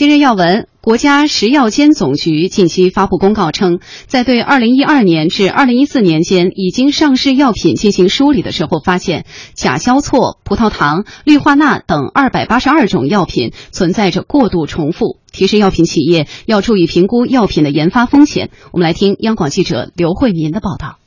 今日要闻：国家食药监总局近期发布公告称，在对2012年至2014年间已经上市药品进行梳理的时候，发现甲硝唑、葡萄糖、氯化钠等282种药品存在着过度重复，提示药品企业要注意评估药品的研发风险。我们来听央广记者刘慧民的报道。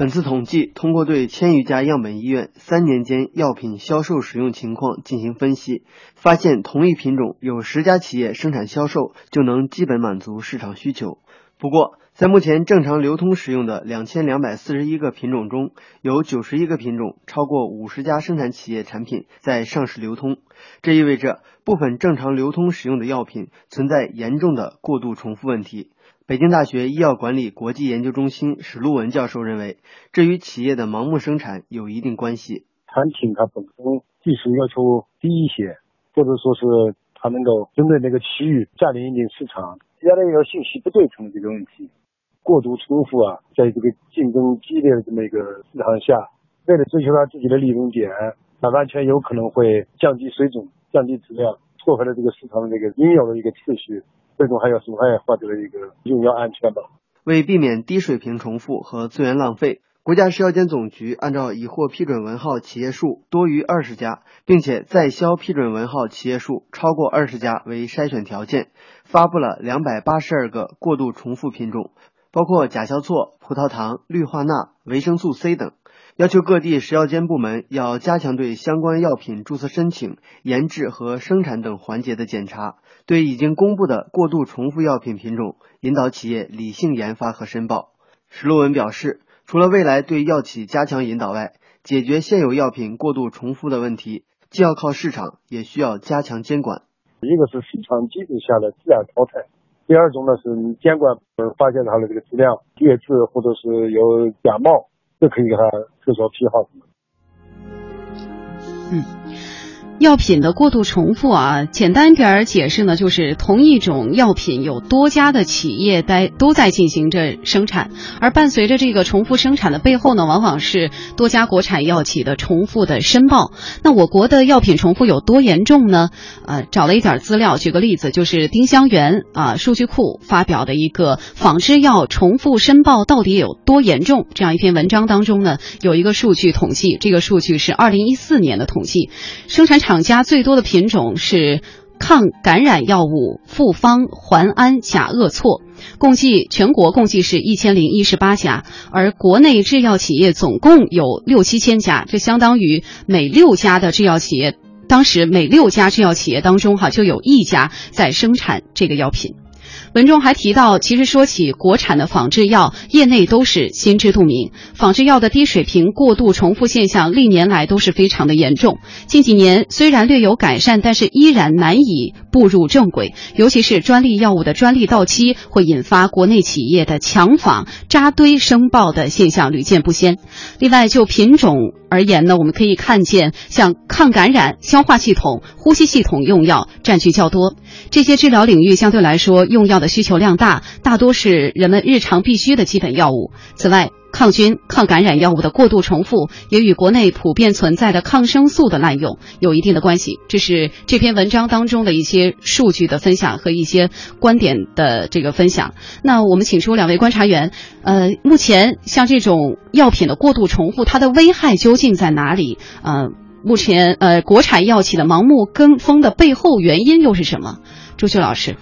本次统计通过对千余家样本医院三年间药品销售使用情况进行分析，发现同一品种有十家企业生产销售就能基本满足市场需求。不过，在目前正常流通使用的两千两百四十一个品种中，有九十一个品种超过五十家生产企业产品在上市流通，这意味着部分正常流通使用的药品存在严重的过度重复问题。北京大学医药管理国际研究中心史路文教授认为，这与企业的盲目生产有一定关系。产品它本身技术要求低一些，或者说是它能够针对那个区域占领一点市场，原来有信息不对称的这个问题，过度重复啊，在这个竞争激烈的这么一个市场下，为了追求他自己的利润点，那完全有可能会降低水准、降低质量，破坏了这个市场的这个应有的一个秩序。最终还有损害患者的一个用药安全吧。为避免低水平重复和资源浪费，国家食药监总局按照已获批准文号企业数多于二十家，并且在销批准文号企业数超过二十家为筛选条件，发布了两百八十二个过度重复品种，包括甲硝唑、葡萄糖、氯化钠、维生素 C 等。要求各地食药监部门要加强对相关药品注册申请、研制和生产等环节的检查，对已经公布的过度重复药品品种，引导企业理性研发和申报。石洛文表示，除了未来对药企加强引导外，解决现有药品过度重复的问题，既要靠市场，也需要加强监管。一个是市场机制下的自然淘汰，第二种呢是监管部门发现它的这个质量劣质或者是有假冒。就可以给他特殊批号什么。嗯。药品的过度重复啊，简单点儿解释呢，就是同一种药品有多家的企业在都在进行着生产，而伴随着这个重复生产的背后呢，往往是多家国产药企的重复的申报。那我国的药品重复有多严重呢？呃，找了一点资料，举个例子，就是丁香园啊数据库发表的一个仿制药重复申报到底有多严重这样一篇文章当中呢，有一个数据统计，这个数据是二零一四年的统计，生产厂。厂家最多的品种是抗感染药物复方环氨甲恶唑，共计全国共计是一千零一十八家，而国内制药企业总共有六七千家，这相当于每六家的制药企业，当时每六家制药企业当中哈就有一家在生产这个药品。文中还提到，其实说起国产的仿制药，业内都是心知肚明。仿制药的低水平、过度重复现象，历年来都是非常的严重。近几年虽然略有改善，但是依然难以步入正轨。尤其是专利药物的专利到期，会引发国内企业的强仿、扎堆申报的现象屡见不鲜。另外，就品种而言呢，我们可以看见，像抗感染、消化系统、呼吸系统用药占据较多。这些治疗领域相对来说用药的需求量大，大多是人们日常必需的基本药物。此外，抗菌、抗感染药物的过度重复也与国内普遍存在的抗生素的滥用有一定的关系。这是这篇文章当中的一些数据的分享和一些观点的这个分享。那我们请出两位观察员，呃，目前像这种药品的过度重复，它的危害究竟在哪里？呃，目前呃，国产药企的盲目跟风的背后原因又是什么？朱旭老师。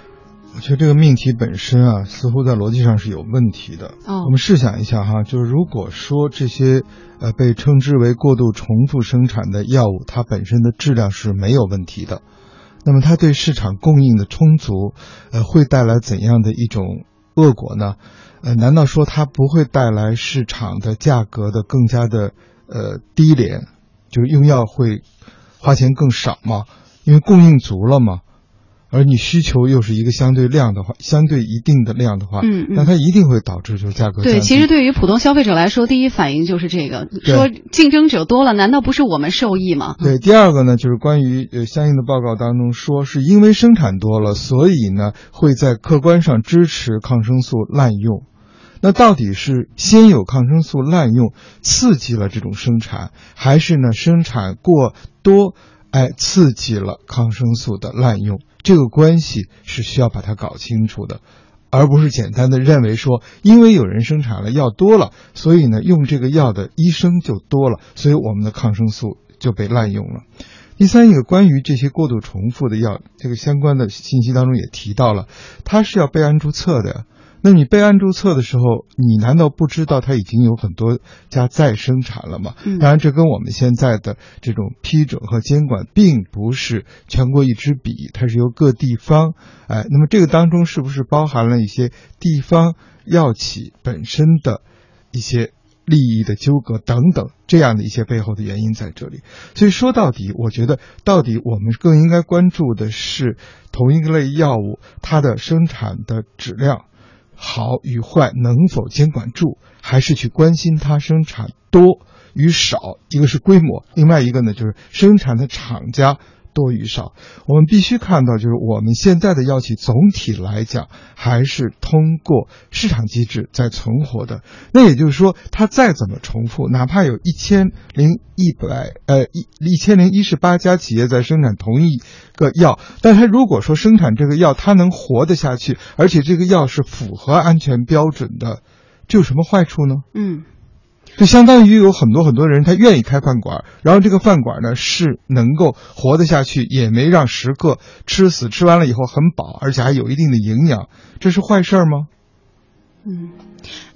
我觉得这个命题本身啊，似乎在逻辑上是有问题的。哦，我们试想一下哈，就是如果说这些呃被称之为过度重复生产的药物，它本身的质量是没有问题的，那么它对市场供应的充足，呃，会带来怎样的一种恶果呢？呃，难道说它不会带来市场的价格的更加的呃低廉，就是用药会花钱更少吗？因为供应足了吗？而你需求又是一个相对量的话，相对一定的量的话，嗯，那它一定会导致就是价格对。其实对于普通消费者来说，第一反应就是这个，说竞争者多了，难道不是我们受益吗？对。第二个呢，就是关于呃相应的报告当中说，是因为生产多了，所以呢会在客观上支持抗生素滥用。那到底是先有抗生素滥用刺激了这种生产，还是呢生产过多？哎，刺激了抗生素的滥用，这个关系是需要把它搞清楚的，而不是简单的认为说，因为有人生产了药多了，所以呢，用这个药的医生就多了，所以我们的抗生素就被滥用了。第三一个关于这些过度重复的药，这个相关的信息当中也提到了，它是要备案注册的。那你备案注册的时候，你难道不知道它已经有很多家在生产了吗？嗯当然，这跟我们现在的这种批准和监管并不是全国一支笔，它是由各地方，哎，那么这个当中是不是包含了一些地方药企本身的一些利益的纠葛等等这样的一些背后的原因在这里？所以说到底，我觉得到底我们更应该关注的是同一个类药物它的生产的质量。好与坏能否监管住，还是去关心它生产多与少？一个是规模，另外一个呢就是生产的厂家多与少。我们必须看到，就是我们现在的药企总体来讲还是通过市场机制在存活的。那也就是说，它再怎么重复，哪怕有一千零一百呃一一千零一十八家企业在生产同一个药，但它如果说生产这个药它能活得下去，而且这个药是符合安全标准的，这有什么坏处呢？嗯就相当于有很多很多人他愿意开饭馆，然后这个饭馆呢是能够活得下去，也没让食客吃死，吃完了以后很饱，而且还有一定的营养，这是坏事吗？嗯，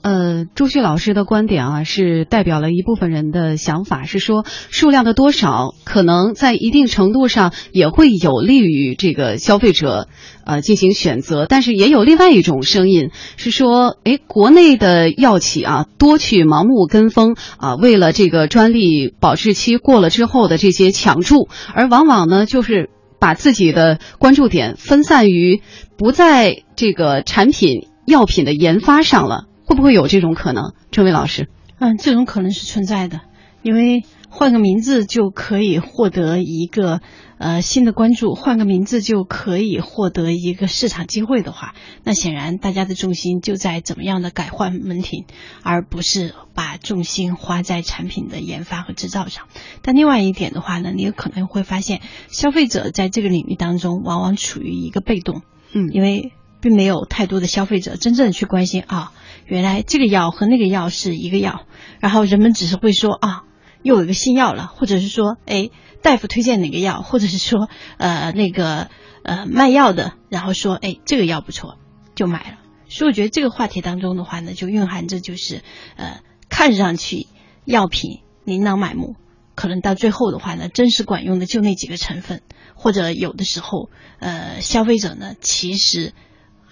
呃，朱旭老师的观点啊，是代表了一部分人的想法，是说数量的多少可能在一定程度上也会有利于这个消费者呃进行选择，但是也有另外一种声音是说，诶，国内的药企啊多去盲目跟风啊，为了这个专利保质期过了之后的这些抢注，而往往呢就是。把自己的关注点分散于不在这个产品药品的研发上了，会不会有这种可能？这位老师，嗯，这种可能是存在的，因为换个名字就可以获得一个呃新的关注，换个名字就可以获得一个市场机会的话，那显然大家的重心就在怎么样的改换门庭，而不是把重心花在产品的研发和制造上。但另外一点的话呢，你有可能会发现，消费者在这个领域当中往往处于一个被动，嗯因为并没有太多的消费者真正去关心啊，原来这个药和那个药是一个药，然后人们只是会说啊，又有一个新药了，或者是说，哎，大夫推荐哪个药，或者是说，呃，那个呃卖药的，然后说，哎，这个药不错，就买了。所以我觉得这个话题当中的话呢，就蕴含着就是，呃，看上去药品琳琅满目，可能到最后的话呢，真实管用的就那几个成分，或者有的时候，呃，消费者呢其实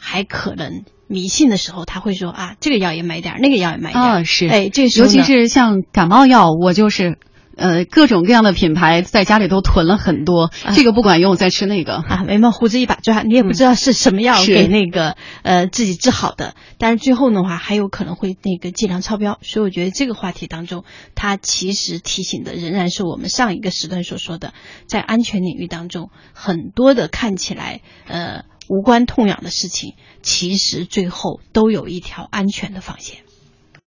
还可能迷信的时候，他会说啊，这个药也买点儿，那个药也买点儿，啊是。哎，这时候尤其是像感冒药，我就是。呃，各种各样的品牌在家里都囤了很多，啊。这个不管用，再吃那个。啊，眉毛胡子一把抓，你也不知道是什么药给那个、呃自己治好的，但是最后的话还有可能会那个剂量超标，所以我觉得这个话题当中，它其实提醒的仍然是我们上一个时段所说的，在安全领域当中，很多的看起来呃无关痛痒的事情，其实最后都有一条安全的防线。